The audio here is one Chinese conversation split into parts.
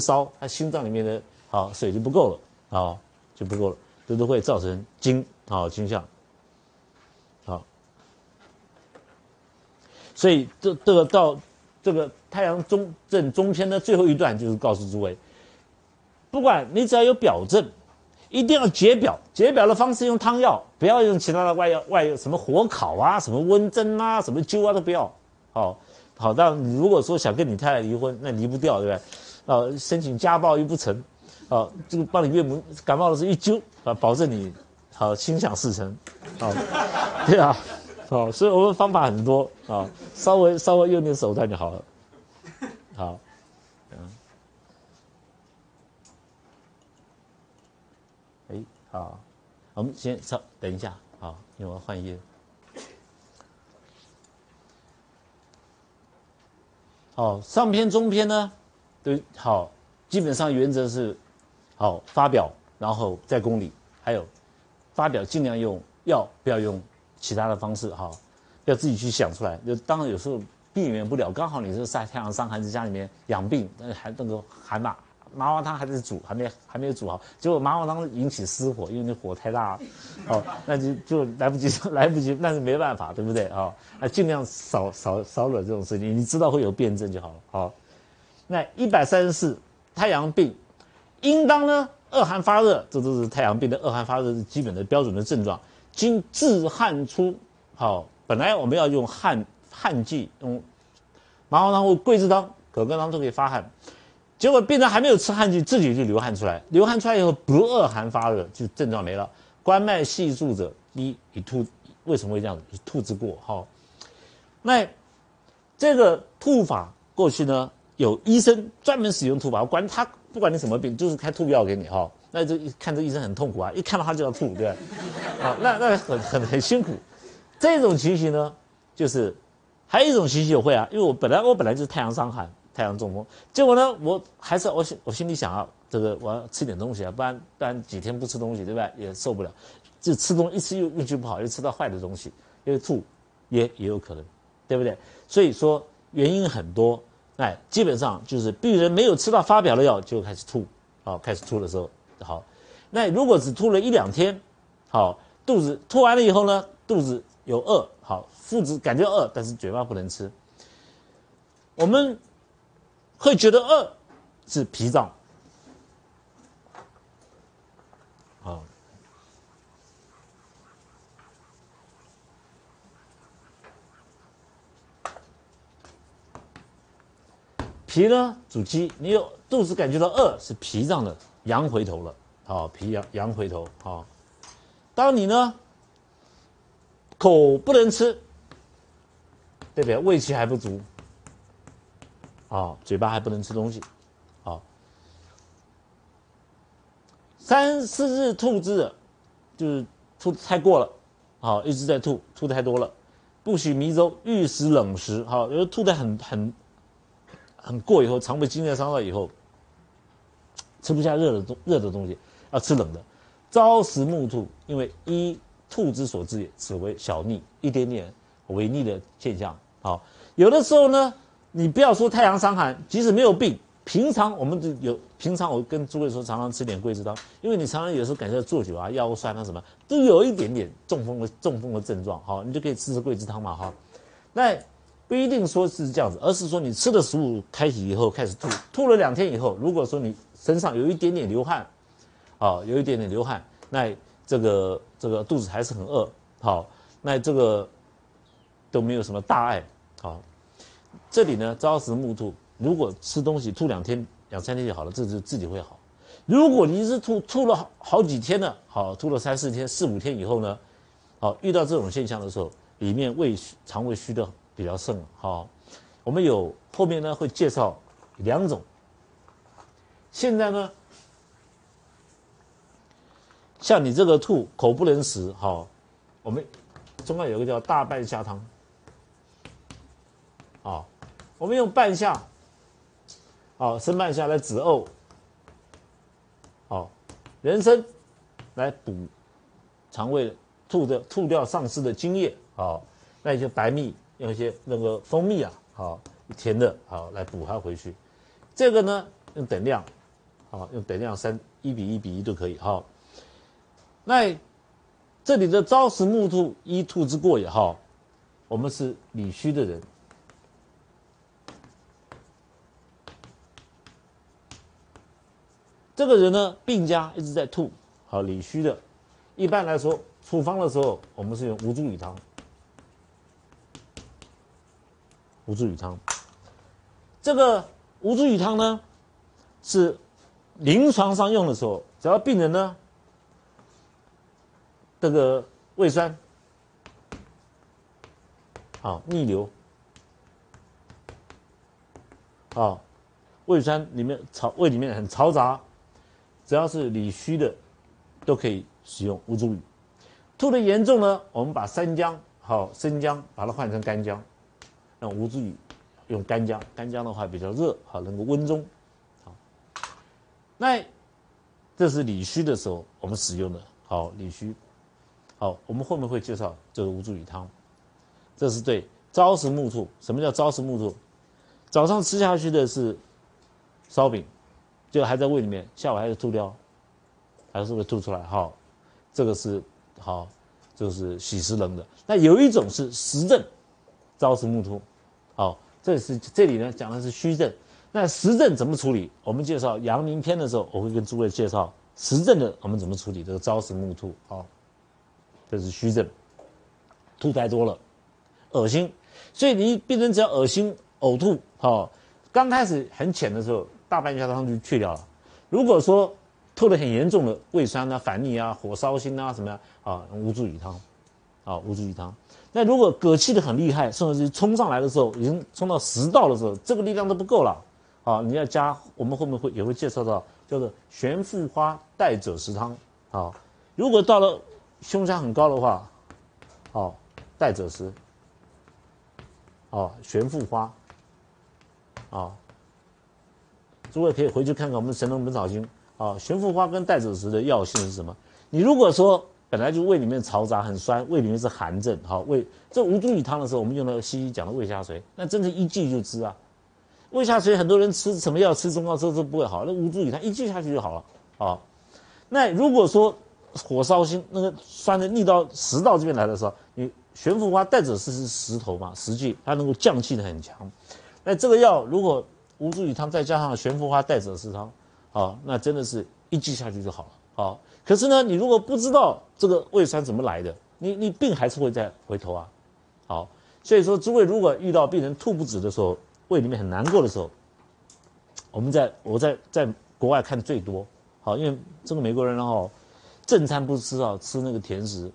烧，它心脏里面的好水就不够了，啊，就不够了，这都会造成惊啊惊吓，好，所以这这个到这个太阳中正中篇的最后一段就是告诉诸位，不管你只要有表症。一定要解表，解表的方式用汤药，不要用其他的外药，外药什么火烤啊，什么温针啊，什么灸啊都不要。好，好，但你如果说想跟你太太离婚，那离不掉，对不对？啊，申请家暴又不成，啊，这个帮你岳母感冒的时候一灸，啊，保证你好心想事成。好，对啊，好，所以我们方法很多啊，稍微稍微用点手段就好了。好。好，我们先稍等一下，好，因为我要换页。好，上篇中篇呢，对好，基本上原则是，好发表，然后在公里，还有发表尽量用药，不要用其他的方式，哈，要自己去想出来。就当然有时候避免不了，刚好你是晒太阳伤寒，在家里面养病，那还那个寒嘛。麻黄汤还在煮，还没还没有煮好，结果麻黄汤引起失火，因为那火太大，哦，那就就来不及来不及，那是没办法，对不对啊？那尽量少少少惹这种事情，你知道会有辩证就好了。好，那一百三十四，太阳病，应当呢恶寒发热，这都是太阳病的恶寒发热是基本的标准的症状。经自汗出，好，本来我们要用汗汗剂，用麻黄汤或桂枝汤、葛根汤都可以发汗。结果病人还没有吃汗剂，自己就流汗出来。流汗出来以后，不恶寒发热，就症状没了。关脉细数者，一以吐，为什么会这样子？以吐之过。好，那这个吐法过去呢，有医生专门使用吐法，管他不管你什么病，就是开吐药给你哈。那就看这医生很痛苦啊，一看到他就要吐，对吧？啊，那那很很很辛苦。这种情形呢，就是还有一种情形会啊，因为我本来我本来就是太阳伤寒。太阳中风，结果呢，我还是我心我心里想啊，这个我要吃点东西啊，不然不然几天不吃东西，对吧？也受不了，就吃东西一吃又运气不好，又吃到坏的东西，又吐，也也有可能，对不对？所以说原因很多，哎，基本上就是病人没有吃到发表的药就开始吐，好，开始吐的时候好，那如果只吐了一两天，好，肚子吐完了以后呢，肚子有饿，好，腹子感觉饿，但是嘴巴不能吃，我们。会觉得饿是脾脏，脾呢主饥，你有肚子感觉到饿是脾脏的阳回头。了，好，脾阳阳回头，好，当你呢口不能吃，代表胃气还不足。啊，嘴巴还不能吃东西，好，三四日吐之，就是吐太过了，好，一直在吐，吐太多了，不许迷粥，欲食冷食，好，因为吐的很很很过以后，肠胃经验伤了以后，吃不下热的东热的东西，要吃冷的，朝食暮吐，因为一吐之所致也，此为小逆，一点点违逆的现象，好，有的时候呢。你不要说太阳伤寒，即使没有病，平常我们就有。平常我跟诸位说，常常吃点桂枝汤，因为你常常有时候感觉到坐久啊，腰酸啊什么，都有一点点中风的中风的症状，好，你就可以吃吃桂枝汤嘛，哈。那不一定说是这样子，而是说你吃的食物开启以后开始吐，吐了两天以后，如果说你身上有一点点流汗，啊，有一点点流汗，那这个这个肚子还是很饿，好，那这个都没有什么大碍，好。这里呢，朝食暮吐，如果吃东西吐两天、两三天就好了，这就自己会好。如果你是吐吐了好好几天了，好吐了三四天、四五天以后呢，好遇到这种现象的时候，里面胃肠胃虚的比较盛，好，我们有后面呢会介绍两种。现在呢，像你这个吐口不能食，好，我们中药有个叫大半夏汤，啊。我们用半夏，好生半夏来止呕，好。人参来补肠胃吐的吐掉丧失的津液，好。那一些白蜜用一些那个蜂蜜啊，好甜的好来补它回去。这个呢用等量，好，用等量三一比一比一都可以，好。那这里的朝食暮兔，一兔之过也好，我们是理虚的人。这个人呢，病家一直在吐，好理虚的。一般来说，处方的时候，我们是用吴茱萸汤。吴茱萸汤，这个吴茱萸汤呢，是临床上用的时候，只要病人呢，这个胃酸，好逆流，好胃酸里面嘈胃里面很嘈杂。只要是理虚的，都可以使用吴茱萸。吐的严重呢，我们把生姜好生姜把它换成干姜，用吴茱萸用干姜，干姜的话比较热，好能够温中。好，那这是理虚的时候我们使用的，好理虚。好，我们后面会介绍这个吴茱萸汤。这是对朝食暮吐。什么叫朝食暮吐？早上吃下去的是烧饼。就还在胃里面，下午还是吐掉，还是会吐出来。好，这个是好，就是喜食冷的。那有一种是实症，朝食暮吐。好，这是这里呢讲的是虚症。那实症怎么处理？我们介绍阳明篇的时候，我会跟诸位介绍实症的我们怎么处理这个朝食暮吐。好，这是虚症，吐太多了，恶心。所以你病人只要恶心、呕吐，好，刚开始很浅的时候。大半下汤就去掉了。如果说吐得很严重的胃酸啊、反逆啊、火烧心啊什么呀啊，乌茱萸汤，啊乌茱萸汤。那如果嗝气的很厉害，甚至是冲上来的时候，已经冲到食道的时候，这个力量都不够了，啊，你要加，我们后面会也会介绍到叫做玄附花带者食汤，啊，如果到了胸腔很高的话，哦，带者食，哦，玄附花，啊。诸位可以回去看看我们《神农本草经》啊，玄附花跟带子石的药性是什么？你如果说本来就胃里面嘈杂很酸，胃里面是寒症，好胃这吴茱萸汤的时候，我们用了西医讲的胃下垂，那真的一剂就治啊。胃下垂很多人吃什么药吃中药吃都不会好，那吴茱萸汤一剂下去就好了啊。那如果说火烧心，那个酸的逆到食道这边来的时候，你玄附花带子石是石头嘛，实际它能够降气的很强。那这个药如果乌茱萸汤再加上玄附花带者食汤，好，那真的是一剂下去就好了。好，可是呢，你如果不知道这个胃酸怎么来的，你你病还是会再回头啊。好，所以说诸位如果遇到病人吐不止的时候，胃里面很难过的时候，我们在我在在国外看最多，好，因为这个美国人哦，正餐不吃啊，吃那个甜食，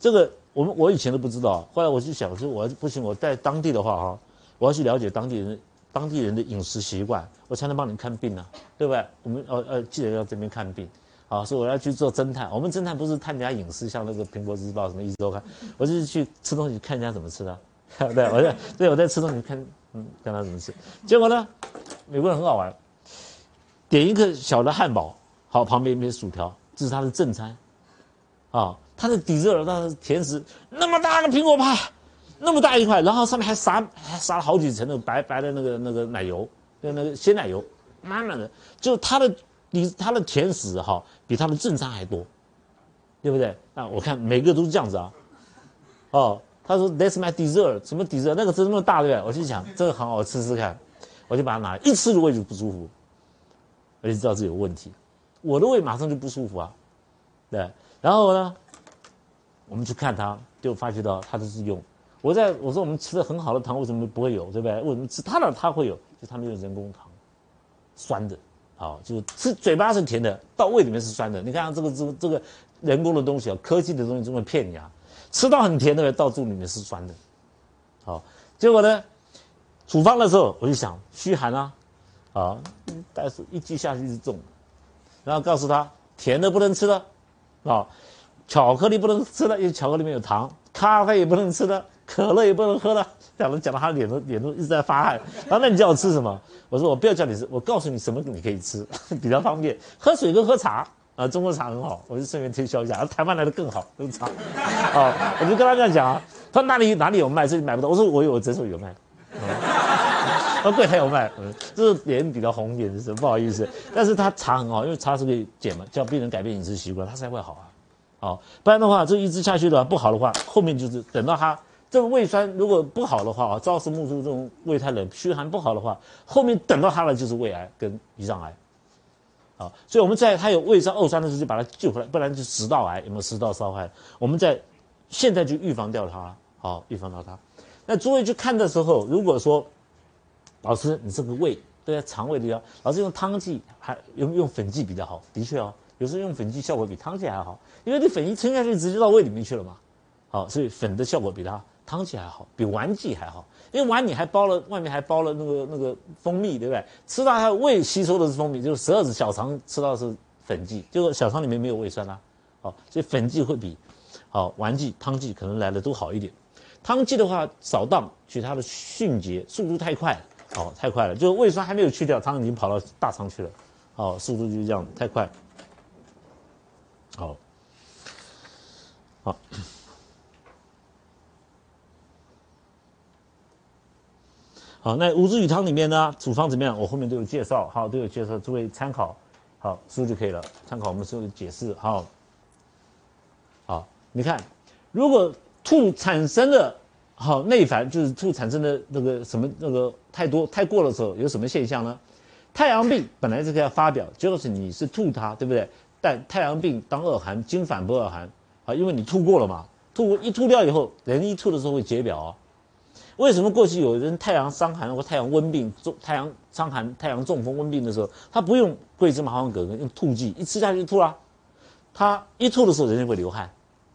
这个我们我以前都不知道，后来我就想说，我不行，我在当地的话哈，我要去了解当地人。当地人的饮食习惯，我才能帮你看病呢，对不对？我们呃呃，记得要这边看病，好，所以我要去做侦探。我们侦探不是探人家隐私，像那个《苹果日报》什么一直都看，我就是去吃东西，看人家怎么吃的，对，我在对我在吃东西，看嗯，看他怎么吃。结果呢，美国人很好玩，点一个小的汉堡，好，旁边一片薯条，这是他的正餐，啊，他的底热了，他的甜食，那么大个苹果派。那么大一块，然后上面还撒还撒了好几层的白白的那个那个奶油，那那个鲜奶油，满满的，就他的你他的甜食哈，比他的正餐还多，对不对？那我看每个都是这样子啊，哦，他说 That's my dessert，什么 dessert？那个是那么大对不对？我就想这个很好吃吃看，我就把它拿来一吃，胃就不舒服，我就知道这有问题，我的胃马上就不舒服啊，对，然后呢，我们去看它，就发觉到它就是用。我在我说我们吃的很好的糖为什么不会有，对不对？为什么吃它的它会有？就他们用人工糖，酸的，好，就是吃嘴巴是甜的，到胃里面是酸的。你看这个这个这个人工的东西啊，科技的东西这么骗你啊，吃到很甜的，到肚里面是酸的，好，结果呢，处方的时候我就想虚寒啊，好，但是一剂下去是重，然后告诉他甜的不能吃了，啊，巧克力不能吃了，因为巧克力里面有糖，咖啡也不能吃了。可乐也不能喝了，讲了讲到他脸都脸都一直在发汗。然后那你叫我吃什么？我说我不要叫你吃，我告诉你什么你可以吃，比较方便。喝水跟喝茶啊，中国茶很好，我就顺便推销一下。台湾来的更好，喝茶。啊，我就跟他这样讲啊，他说哪里哪里有卖，这里买不到。我说我有我诊所有卖。柜台有卖，嗯，就是脸比较红一点，就是不好意思。但是他茶很好，因为茶是可以减嘛，叫病人改变饮食习惯，他才会好啊。好，不然的话，这一直下去的话不好的话，后面就是等到他这个胃酸如果不好的话啊，朝思暮宿这种胃太冷、虚寒不好的话，后面等到它了就是胃癌跟胰脏癌。啊，所以我们在它有胃酸、呕酸的时候就把它救回来，不然就食道癌有没有食道烧坏？我们在现在就预防掉它，好，预防到它。那诸位去看的时候，如果说老师你这个胃对在肠胃的药，老师用汤剂还用用粉剂比较好，的确哦，有时候用粉剂效果比汤剂还好，因为你粉一撑下去直接到胃里面去了嘛，好，所以粉的效果比它汤剂还好，比丸剂还好。因为碗你还包了，外面还包了那个那个蜂蜜，对不对？吃到它胃吸收的是蜂蜜，就是十二指小肠吃到是粉剂，就是小肠里面没有胃酸啦。好，所以粉剂会比好丸剂、汤剂可能来的都好一点。汤剂的话少荡，取它的迅捷，速度太快，好，太快了，就是胃酸还没有去掉，汤已经跑到大肠去了，好，速度就是这样，太快。好，好。好，那五子鱼汤里面呢，处方怎么样？我后面都有介绍，好，都有介绍，诸位参考，好书就可以了。参考我们书的解释，好，好，你看，如果吐产生的好内烦，就是吐产生的那个什么那个太多太过的时候，有什么现象呢？太阳病本来这个要发表，就是你是吐它，对不对？但太阳病当恶寒，经反不恶寒，啊，因为你吐过了嘛，吐过一吐掉以后，人一吐的时候会解表啊。为什么过去有人太阳伤寒或太阳温病、中太阳伤寒、太阳中风温病的时候，他不用桂枝麻黄葛根，用吐剂一吃下去就吐了。他一吐的时候，人就会流汗，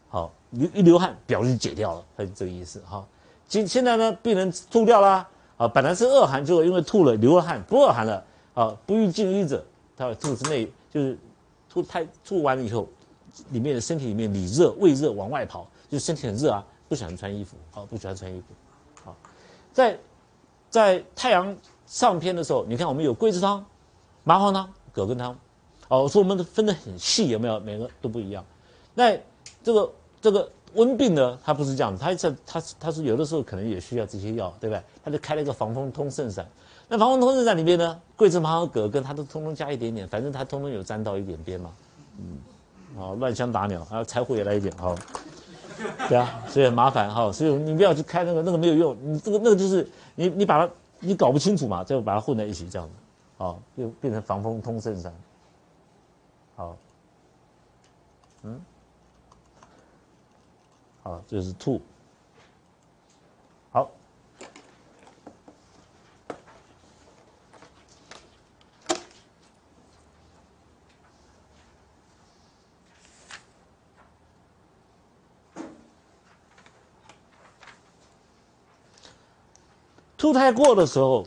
好流一流汗，表就解掉了，他就这个意思哈。今现在呢，病人吐掉了啊，本来是恶寒，结果因为吐了流了汗，不恶寒了啊。不欲进医者，他吐之内就是吐太吐完了以后，里面的身体里面里热胃热往外跑，就身体很热啊，不喜欢穿衣服啊，不喜欢穿衣服。在在太阳上篇的时候，你看我们有桂枝汤、麻黄汤、葛根汤，哦，说我们分得很细，有没有？每个都不一样。那这个这个温病呢，它不是这样子，它这它它是有的时候可能也需要这些药，对不对？它就开了一个防风通圣散。那防风通圣散里面呢，桂枝、麻黄、葛根，它都通通加一点点，反正它通通有沾到一点边嘛。嗯，好，乱枪打鸟，啊，柴胡也来一点，好。对啊，所以很麻烦哈，所以你不要去开那个，那个没有用，你这个那个就是你你把它你搞不清楚嘛，最后把它混在一起这样子，好，就变成防风通圣散，好，嗯，好，这是吐。吐太过的时候，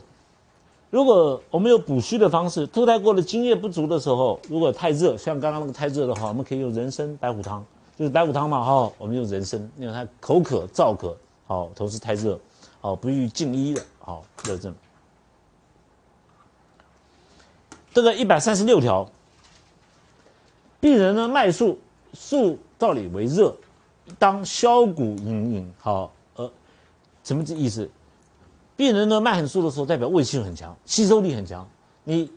如果我们有补虚的方式，吐太过的津液不足的时候，如果太热，像刚刚那个太热的话，我们可以用人参白虎汤，就是白虎汤嘛，哈，我们用人参，因为它口渴燥渴，好，同时太热，好，不宜进医的，好，热症。这个一百三十六条，病人呢脉数数道理为热，当消谷饮饮，好，呃，什么这意思？病人呢，脉很数的时候，代表胃气很强，吸收力很强。你，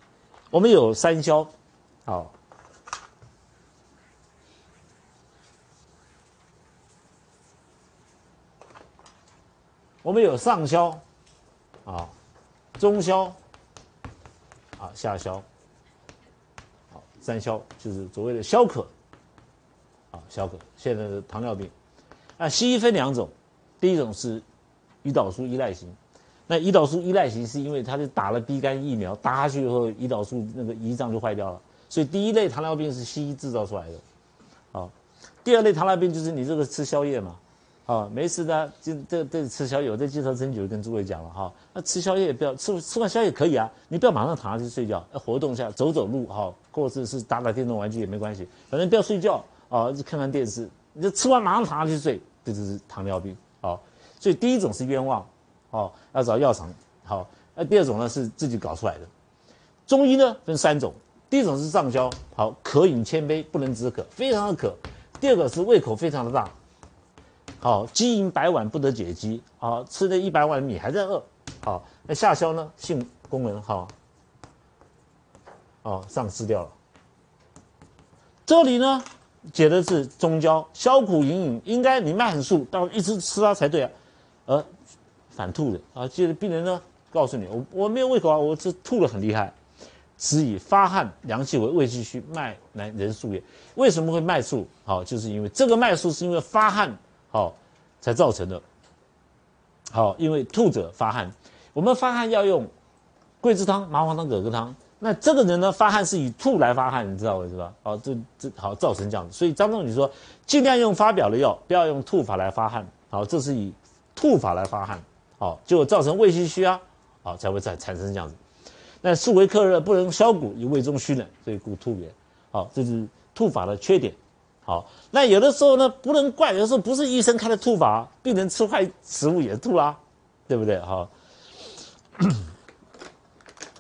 我们有三消，好，我们有上消，啊，中消，啊，下消，好，三消就是所谓的消渴，啊，消渴。现在是糖尿病，啊，西医分两种，第一种是胰岛素依赖型。那胰岛素依赖型是因为它是打了 B 肝疫苗，打下去以后，胰岛素那个胰脏就坏掉了，所以第一类糖尿病是西医制造出来的，好，第二类糖尿病就是你这个吃宵夜嘛，啊，没事的，就这这吃宵夜，我在介绍针灸跟诸位讲了哈，那吃宵夜不要吃吃完宵夜可以啊，你不要马上躺下去睡觉，要活动一下，走走路哈，或者是打打电动玩具也没关系，反正不要睡觉啊，看看电视，你就吃完马上躺下去睡，这就是糖尿病，好，所以第一种是冤枉。哦，要找药厂。好，那第二种呢是自己搞出来的。中医呢分三种，第一种是上焦，好，渴饮千杯不能止渴，非常的渴。第二个是胃口非常的大，好，饥饮百碗不得解饥，好，吃了一百碗米还在饿，好，那下消呢，性功能好，哦，丧失掉了。这里呢，解的是中焦，消苦隐隐，应该你脉很肃，到一直吃它才对啊，而反吐的啊，接着病人呢，告诉你，我我没有胃口啊，我这吐的很厉害，此以发汗凉气为胃气虚，脉来人数也。为什么会脉数？好，就是因为这个脉数是因为发汗好才造成的。好，因为吐者发汗，我们发汗要用桂枝汤、麻黄汤、葛根汤。那这个人呢，发汗是以吐来发汗，你知道为什么？好，这这好造成这样。所以张仲景说，尽量用发表的药，不要用吐法来发汗。好，这是以吐法来发汗，好，就造成胃气虚啊，好才会产产生这样子。那素为克热，不能消谷，以胃中虚冷，所以故吐也。好，这是吐法的缺点。好，那有的时候呢，不能怪，有的时候不是医生开的吐法，病人吃坏食物也吐啦，对不对？好。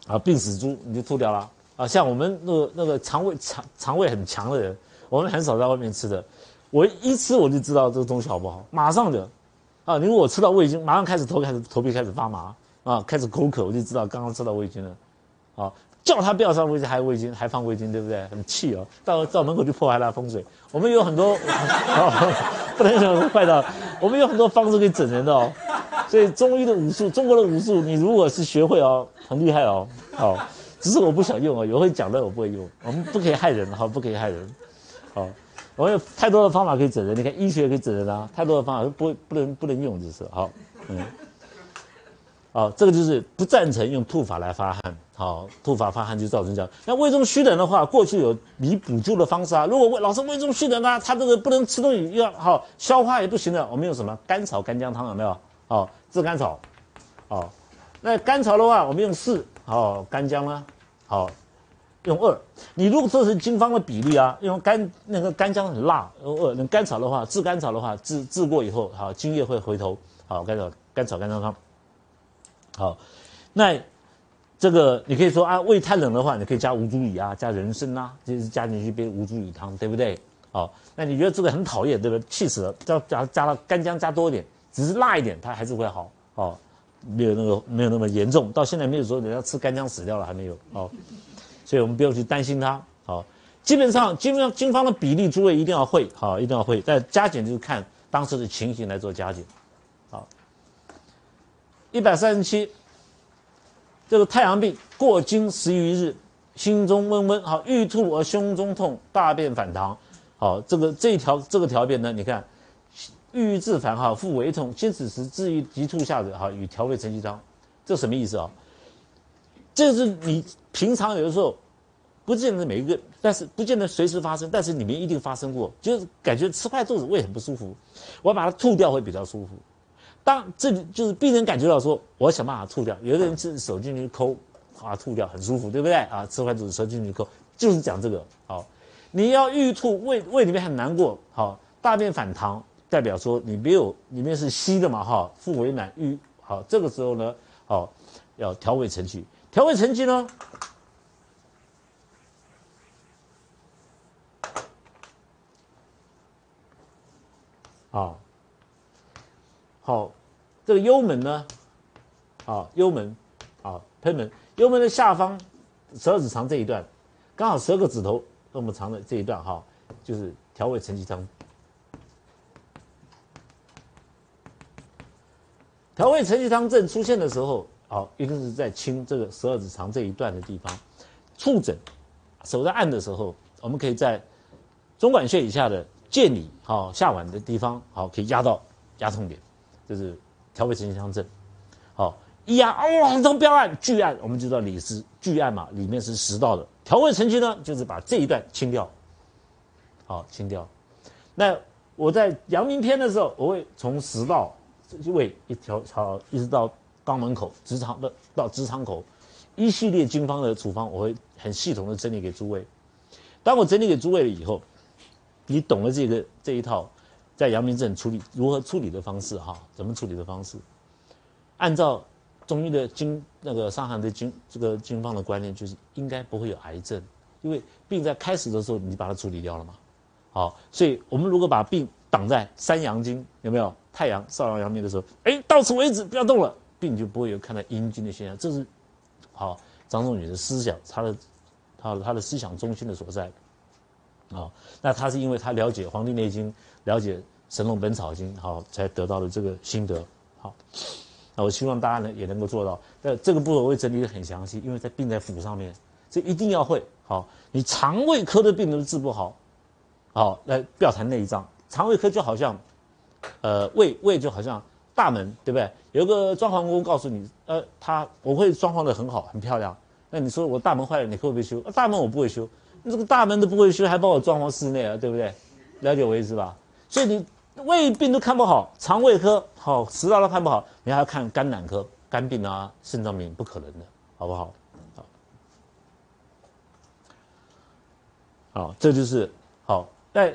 啊，病死猪你就吐掉了啊！像我们那个那个肠胃肠肠胃很强的人，我们很少在外面吃的。我一吃我就知道这个东西好不好，马上就啊！如果我吃到味精，马上开始头开始头皮开始发麻啊，开始口渴，我就知道刚刚吃到味精了。啊，叫他不要上味精，还有味精，还放味精，对不对？很气哦！到到门口就破坏他风水。我们有很多，不能说坏的，我们有很多方式可以整人的哦。所以中医的武术，中国的武术，你如果是学会哦，很厉害哦，好，只是我不想用哦，有会讲的我不会用，我们不可以害人，好，不可以害人，好，我有太多的方法可以整人，你看医学可以整人啊，太多的方法不不能不能用，就是好，嗯，好，这个就是不赞成用吐法来发汗，好，吐法发汗就造成这样。那胃中虚冷的话，过去有你补救的方式啊，如果胃老是胃中虚冷啊，他这个不能吃东西，要好消化也不行的，我们用什么甘草干姜汤有没有？好。炙甘草，好，那甘草的话，我们用四，好，干姜呢，好，用二。你如果这是金方的比例啊，用干那个干姜很辣，用二。那甘草的话，炙甘草的话，炙炙过以后，好，津液会回头，好，甘草甘草干姜汤，好，那这个你可以说啊，胃太冷的话，你可以加吴茱萸啊，加人参啊，就是加进去一杯吴茱萸汤，对不对？好，那你觉得这个很讨厌，对不对？气死了，加加加了干姜加多一点。只是辣一点，它还是会好哦，没有那个没有那么严重。到现在没有说人家吃干姜死掉了，还没有哦，所以我们不用去担心它。好，基本上基本上经方的比例，诸位一定要会，好，一定要会。但加减就是看当时的情形来做加减。好，一百三十七，这个太阳病过经十余日，心中温温，好，欲吐而胸中痛，大便反溏。好，这个这一条这个条便呢，你看。郁自烦哈，腹为痛，先此时至于急吐下者哈，与调味承气汤，这什么意思啊？这是你平常有的时候不见得每一个，但是不见得随时发生，但是你们一定发生过，就是感觉吃坏肚子，胃很不舒服，我把它吐掉会比较舒服。当这就是病人感觉到说，我想办法吐掉，有的人是手进去抠，啊吐掉很舒服，对不对啊？吃坏肚子手进去抠，就是讲这个好。你要欲吐，胃胃里面很难过，好，大便反溏。代表说你没有里面是稀的嘛哈，腹为满瘀，好，这个时候呢，好，要调胃承气，调胃承气呢，啊，好，这个幽门呢，啊，幽门，啊，喷门，幽门的下方十二指肠这一段，刚好十二个指头那么长的这一段哈，就是调味承气汤。调味承气汤症出现的时候，好，一定是在清这个十二指肠这一段的地方，触诊，手在按的时候，我们可以在中脘穴以下的剑里，好下脘的地方，好可以压到压痛点，就是调味承气汤症。好，一压哦，很痛，不要按，巨按，我们就知道里是巨按嘛，里面是食道的。调味承气呢，就是把这一段清掉，好清掉。那我在阳明篇的时候，我会从食道。胃一条好，一直到肛门口、直肠的到直肠口，一系列经方的处方，我会很系统的整理给诸位。当我整理给诸位了以后，你懂了这个这一套，在阳明症处理如何处理的方式哈，怎么处理的方式，按照中医的经那个伤寒的经这个经方的观念，就是应该不会有癌症，因为病在开始的时候你把它处理掉了嘛。好，所以我们如果把病挡在三阳经有没有？太阳少阳阳明的时候，哎，到此为止，不要动了，病就不会有看到阴经的现象。这是好张仲景的思想，他的他他的思想中心的所在。啊，那他是因为他了解《黄帝内经》，了解《神农本草经》，好才得到的这个心得。好，那我希望大家呢也能够做到。那这个步骤我会整理的很详细，因为在病在腑上面，这一定要会。好，你肠胃科的病都治不好，好，那不要谈内脏，肠胃科就好像，呃，胃胃就好像大门，对不对？有个装潢工告诉你，呃，他我会装潢的很好，很漂亮。那你说我大门坏了，你会不会修？大门我不会修。这个大门都不会修，还帮我装潢室内啊，对不对？了解我意思吧？所以你胃病都看不好，肠胃科好，食道都看不好，你还要看肝胆科，肝病啊、肾脏病不可能的，好不好？好，好，这就是好。那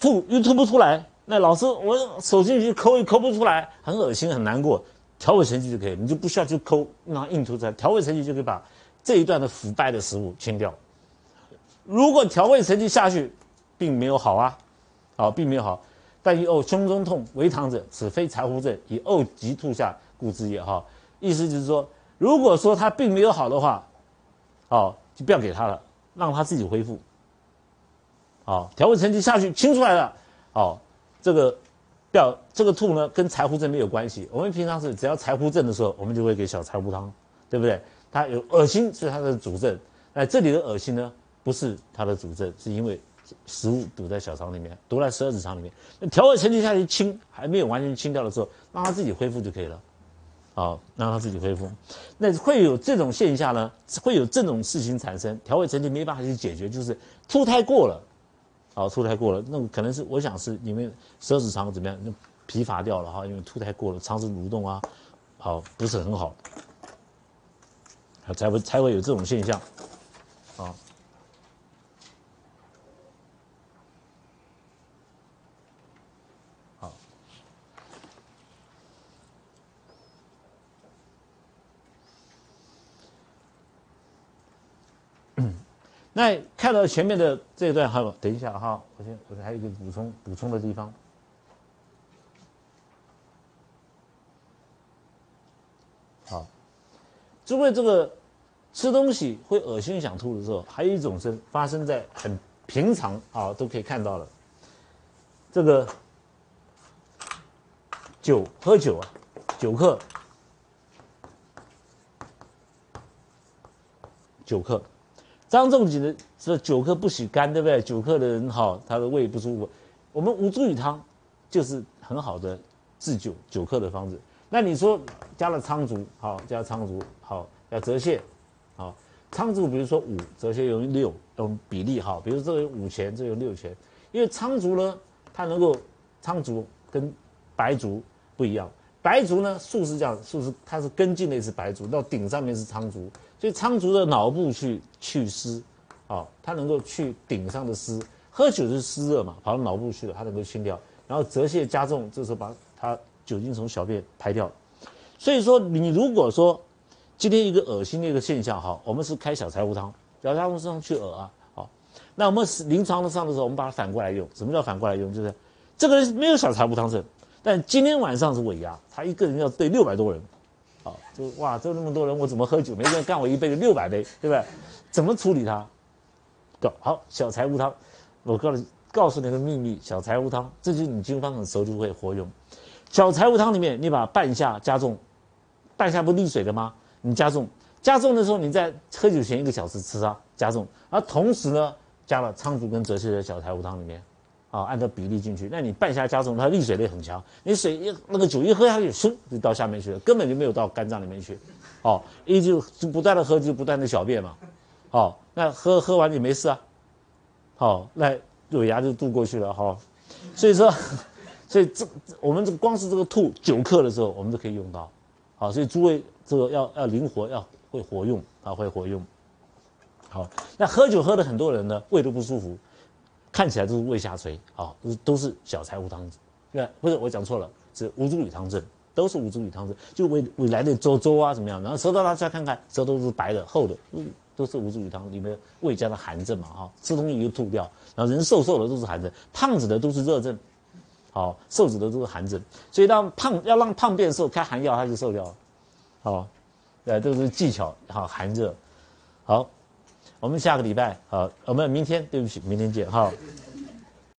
吐又吐不出来，那老师我手进去抠也抠不出来，很恶心很难过，调味程序就可以，你就不需要去抠，那硬吐出来，调味程序就可以把这一段的腐败的食物清掉。如果调味程序下去，并没有好啊，好，并没有好。但以呕胸中痛为堂者，此非柴胡症，以呕急吐下故之也。哈，意思就是说，如果说他并没有好的话，好，就不要给他了，让他自己恢复。好，调味成绩下去清出来了，好，这个不要这个吐呢，跟柴胡症没有关系。我们平常是只要柴胡症的时候，我们就会给小柴胡汤，对不对？他有恶心是他的主症，那这里的恶心呢？不是它的主症，是因为食物堵在小肠里面，堵在十二指肠里面。那调味程序下去清，还没有完全清掉的时候，让它自己恢复就可以了。好，让它自己恢复。那会有这种现象呢？会有这种事情产生，调味程序没办法去解决，就是吐太过了。好，吐太过了，那可能是我想是因为十二指肠怎么样，那疲乏掉了哈，因为吐太过了，肠子蠕动啊，好不是很好，才会才会有这种现象。啊。那看到前面的这一段，好，等一下哈，我先，我还有一个补充补充的地方。好，诸位，这个吃东西会恶心想吐的时候，还有一种是发生在很平常啊，都可以看到了。这个酒喝酒啊，酒客，酒客。张仲景的这久客不喜肝，对不对？久客的人哈，他的胃不舒服。我们吴茱萸汤就是很好的治酒久客的方子。那你说加了苍术，好加苍术，好要折泻，好苍术，比如说五折泻用六，用比例哈，比如这个五钱，这个六钱，因为苍术呢，它能够苍术跟白术不一样，白术呢术是这样，术是它是根茎类是白术，到顶上面是苍术。所以苍术的脑部去祛湿，啊，它能够去顶上的湿。喝酒是湿热嘛，跑到脑部去了，它能够清掉。然后泽泻加重，这时候把它酒精从小便排掉。所以说，你如果说今天一个恶心的一个现象，哈，我们是开小柴胡汤，小柴胡汤去恶啊，好。那我们临床上的时候，我们把它反过来用。什么叫反过来用？就是这个人没有小柴胡汤症，但今天晚上是尾牙，他一个人要对六百多人。好，就哇，这那么多人，我怎么喝酒？没人干我一杯就六百杯，对不对？怎么处理它？好，小柴胡汤，我告诉告诉你个秘密，小柴胡汤，这就是你经方很熟就会活用。小柴胡汤里面，你把半夏加重，半夏不利水的吗？你加重，加重的时候，你在喝酒前一个小时吃它，加重，而同时呢，加了苍术跟泽泻的小柴胡汤里面。啊，按照比例进去，那你半夏加重，它利水力很强。你水一那个酒一喝下去，嗖就到下面去了，根本就没有到肝脏里面去。哦，一就就不断的喝，就不断的小便嘛。好，那喝喝完你没事啊。好，那乳牙就渡过去了哈。所以说，所以这我们这光是这个吐酒克的时候，我们都可以用到。好，所以诸位这个要要灵活，要会活用啊，会活用。好，那喝酒喝的很多人呢，胃都不舒服。看起来都是胃下垂，啊，都是都是小柴胡汤子，对不是我讲错了，是吴茱萸汤症，都是吴茱萸汤症，就胃胃来的粥粥啊怎么样？然后舌头拿出来看看，舌头是白的厚的，嗯，都是吴茱萸汤里面胃加的寒症嘛，哈，吃东西就吐掉，然后人瘦瘦的都是寒症，胖子的都是热症，好，瘦子的都是寒症，所以让胖要让胖变瘦，开寒药他就瘦掉了，好，呃，这是技巧，好，寒热，好，我们下个礼拜，好，我们明天，对不起，明天见，好。